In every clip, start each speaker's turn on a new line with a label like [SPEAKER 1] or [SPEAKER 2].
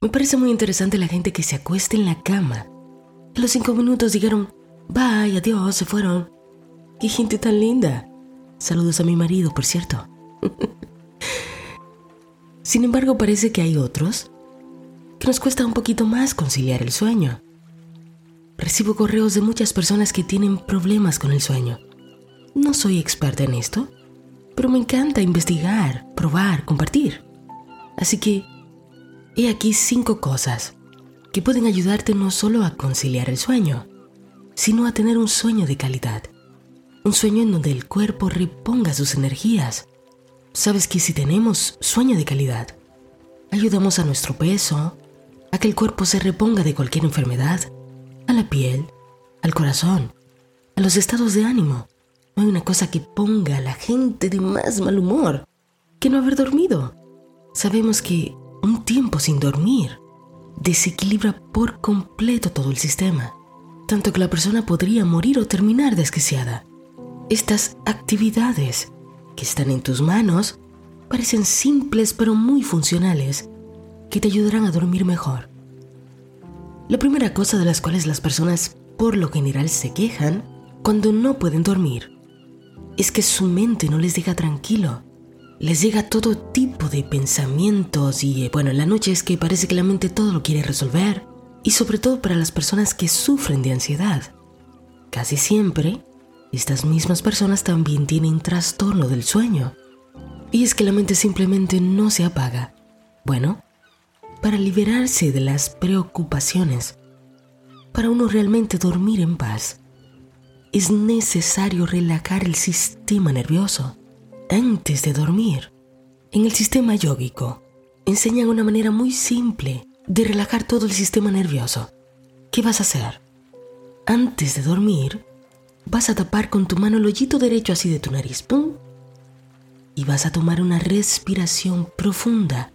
[SPEAKER 1] Me parece muy interesante la gente que se acuesta en la cama. A los cinco minutos dijeron, bye, adiós, se fueron. ¡Qué gente tan linda! Saludos a mi marido, por cierto. Sin embargo, parece que hay otros que nos cuesta un poquito más conciliar el sueño. Recibo correos de muchas personas que tienen problemas con el sueño. No soy experta en esto, pero me encanta investigar, probar, compartir. Así que he aquí cinco cosas que pueden ayudarte no solo a conciliar el sueño, sino a tener un sueño de calidad. Un sueño en donde el cuerpo reponga sus energías. Sabes que si tenemos sueño de calidad, ayudamos a nuestro peso, a que el cuerpo se reponga de cualquier enfermedad, a la piel, al corazón, a los estados de ánimo. No hay una cosa que ponga a la gente de más mal humor que no haber dormido. Sabemos que un tiempo sin dormir desequilibra por completo todo el sistema, tanto que la persona podría morir o terminar desquiciada. Estas actividades que están en tus manos parecen simples pero muy funcionales que te ayudarán a dormir mejor. La primera cosa de las cuales las personas por lo general se quejan cuando no pueden dormir es que su mente no les deja tranquilo. Les llega todo tipo de pensamientos y eh, bueno, en la noche es que parece que la mente todo lo quiere resolver y sobre todo para las personas que sufren de ansiedad. Casi siempre, estas mismas personas también tienen trastorno del sueño. Y es que la mente simplemente no se apaga. Bueno, para liberarse de las preocupaciones, para uno realmente dormir en paz, es necesario relajar el sistema nervioso antes de dormir. En el sistema yógico enseñan una manera muy simple de relajar todo el sistema nervioso. ¿Qué vas a hacer? Antes de dormir, vas a tapar con tu mano el hoyito derecho así de tu nariz, ¡pum! Y vas a tomar una respiración profunda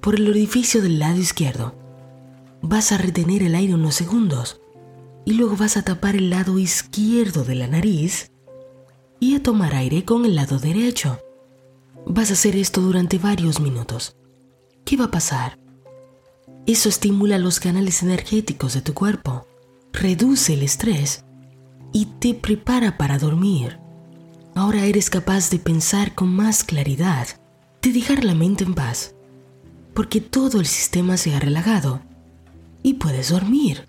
[SPEAKER 1] por el orificio del lado izquierdo. Vas a retener el aire unos segundos y luego vas a tapar el lado izquierdo de la nariz y a tomar aire con el lado derecho. Vas a hacer esto durante varios minutos. ¿Qué va a pasar? Eso estimula los canales energéticos de tu cuerpo, reduce el estrés y te prepara para dormir. Ahora eres capaz de pensar con más claridad, de dejar la mente en paz porque todo el sistema se ha relajado y puedes dormir.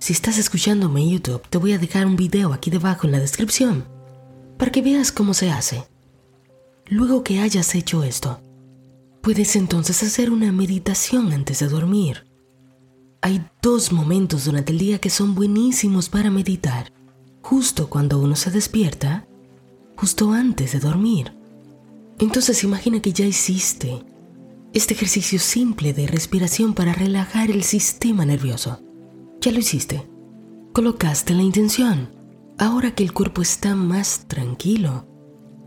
[SPEAKER 1] Si estás escuchándome en YouTube, te voy a dejar un video aquí debajo en la descripción para que veas cómo se hace. Luego que hayas hecho esto, puedes entonces hacer una meditación antes de dormir. Hay dos momentos durante el día que son buenísimos para meditar. Justo cuando uno se despierta, justo antes de dormir. Entonces imagina que ya hiciste este ejercicio simple de respiración para relajar el sistema nervioso. Ya lo hiciste. Colocaste la intención. Ahora que el cuerpo está más tranquilo,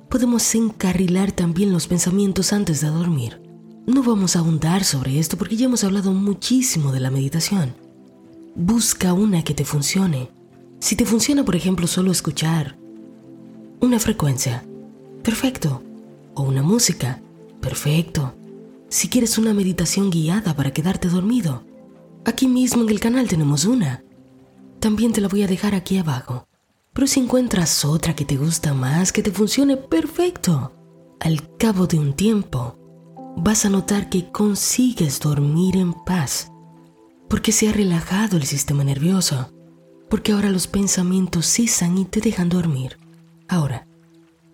[SPEAKER 1] podemos encarrilar también los pensamientos antes de dormir. No vamos a ahondar sobre esto porque ya hemos hablado muchísimo de la meditación. Busca una que te funcione. Si te funciona, por ejemplo, solo escuchar una frecuencia, perfecto. O una música, perfecto si quieres una meditación guiada para quedarte dormido. Aquí mismo en el canal tenemos una. También te la voy a dejar aquí abajo. Pero si encuentras otra que te gusta más, que te funcione perfecto, al cabo de un tiempo, vas a notar que consigues dormir en paz, porque se ha relajado el sistema nervioso, porque ahora los pensamientos cesan y te dejan dormir. Ahora,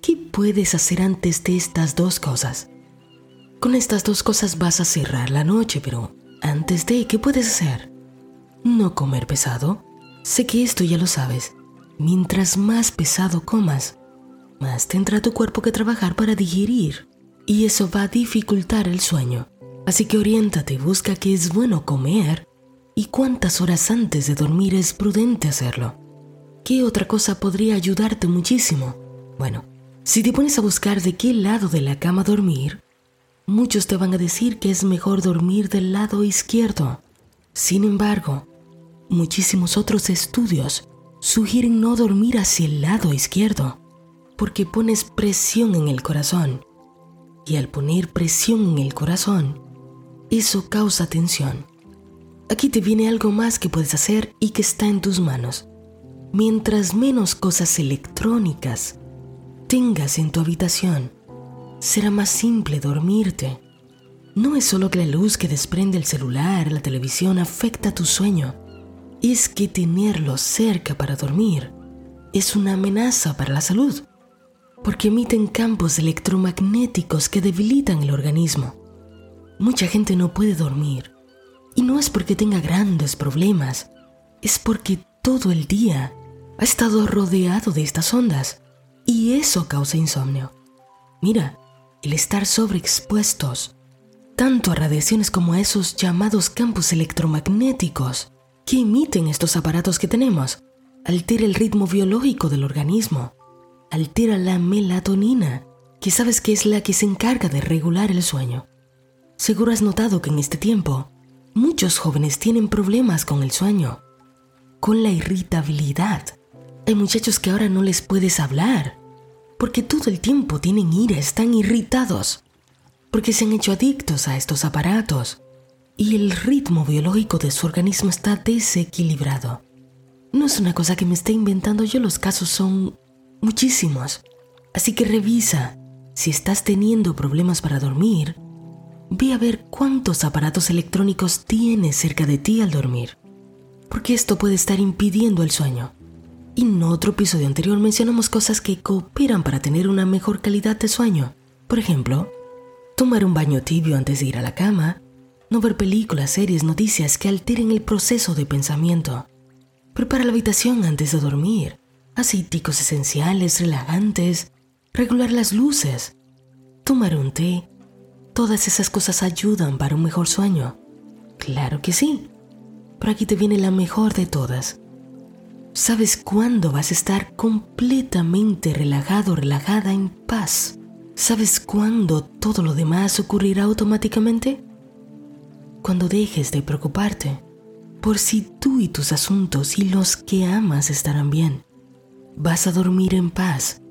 [SPEAKER 1] ¿qué puedes hacer antes de estas dos cosas? Con estas dos cosas vas a cerrar la noche, pero antes de, ¿qué puedes hacer? No comer pesado. Sé que esto ya lo sabes. Mientras más pesado comas, más tendrá tu cuerpo que trabajar para digerir. Y eso va a dificultar el sueño. Así que oriéntate, busca qué es bueno comer y cuántas horas antes de dormir es prudente hacerlo. ¿Qué otra cosa podría ayudarte muchísimo? Bueno, si te pones a buscar de qué lado de la cama dormir, Muchos te van a decir que es mejor dormir del lado izquierdo. Sin embargo, muchísimos otros estudios sugieren no dormir hacia el lado izquierdo, porque pones presión en el corazón. Y al poner presión en el corazón, eso causa tensión. Aquí te viene algo más que puedes hacer y que está en tus manos. Mientras menos cosas electrónicas tengas en tu habitación, será más simple dormirte. No es solo que la luz que desprende el celular, la televisión afecta tu sueño, es que tenerlo cerca para dormir es una amenaza para la salud, porque emiten campos electromagnéticos que debilitan el organismo. Mucha gente no puede dormir, y no es porque tenga grandes problemas, es porque todo el día ha estado rodeado de estas ondas, y eso causa insomnio. Mira, el estar sobreexpuestos, tanto a radiaciones como a esos llamados campos electromagnéticos que emiten estos aparatos que tenemos, altera el ritmo biológico del organismo, altera la melatonina, que sabes que es la que se encarga de regular el sueño. Seguro has notado que en este tiempo muchos jóvenes tienen problemas con el sueño, con la irritabilidad. Hay muchachos que ahora no les puedes hablar porque todo el tiempo tienen ira, están irritados, porque se han hecho adictos a estos aparatos y el ritmo biológico de su organismo está desequilibrado. No es una cosa que me esté inventando yo, los casos son muchísimos. Así que revisa, si estás teniendo problemas para dormir, ve a ver cuántos aparatos electrónicos tienes cerca de ti al dormir, porque esto puede estar impidiendo el sueño. Y en otro episodio anterior mencionamos cosas que cooperan para tener una mejor calidad de sueño. Por ejemplo, tomar un baño tibio antes de ir a la cama, no ver películas, series, noticias que alteren el proceso de pensamiento. Prepara la habitación antes de dormir, aceiticos esenciales, relajantes, regular las luces, tomar un té. Todas esas cosas ayudan para un mejor sueño. Claro que sí. Pero aquí te viene la mejor de todas. ¿Sabes cuándo vas a estar completamente relajado, relajada, en paz? ¿Sabes cuándo todo lo demás ocurrirá automáticamente? Cuando dejes de preocuparte por si tú y tus asuntos y los que amas estarán bien. Vas a dormir en paz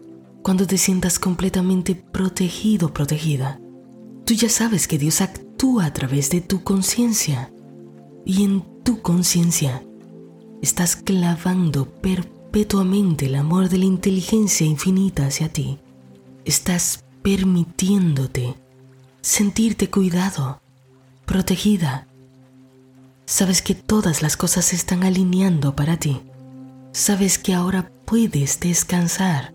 [SPEAKER 1] cuando te sientas completamente protegido, protegida. Tú ya sabes que Dios actúa a través de tu conciencia y en tu conciencia estás clavando perpetuamente el amor de la inteligencia infinita hacia ti. Estás permitiéndote sentirte cuidado, protegida. Sabes que todas las cosas se están alineando para ti. Sabes que ahora puedes descansar.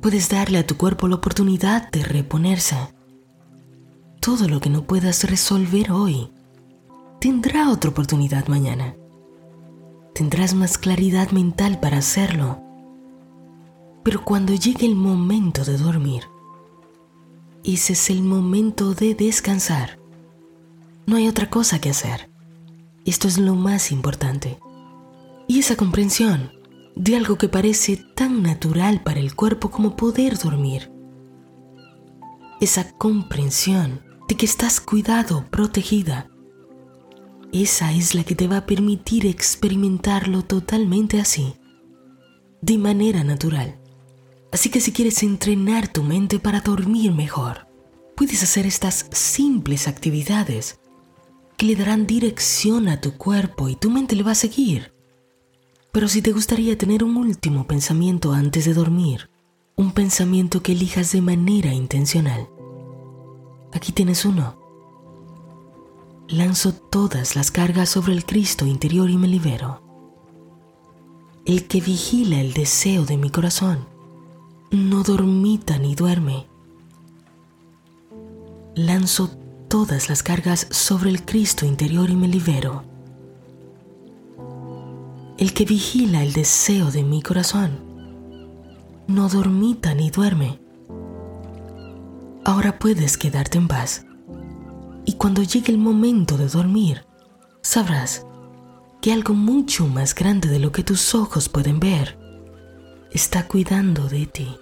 [SPEAKER 1] Puedes darle a tu cuerpo la oportunidad de reponerse. Todo lo que no puedas resolver hoy tendrá otra oportunidad mañana tendrás más claridad mental para hacerlo. Pero cuando llegue el momento de dormir, ese es el momento de descansar. No hay otra cosa que hacer. Esto es lo más importante. Y esa comprensión de algo que parece tan natural para el cuerpo como poder dormir. Esa comprensión de que estás cuidado, protegida, esa es la que te va a permitir experimentarlo totalmente así, de manera natural. Así que si quieres entrenar tu mente para dormir mejor, puedes hacer estas simples actividades que le darán dirección a tu cuerpo y tu mente le va a seguir. Pero si te gustaría tener un último pensamiento antes de dormir, un pensamiento que elijas de manera intencional, aquí tienes uno lanzo todas las cargas sobre el Cristo interior y me libero. El que vigila el deseo de mi corazón no dormita ni duerme. Lanzo todas las cargas sobre el Cristo interior y me libero. El que vigila el deseo de mi corazón no dormita ni duerme. Ahora puedes quedarte en paz y cuando llegue el momento de dormir, sabrás que algo mucho más grande de lo que tus ojos pueden ver está cuidando de ti.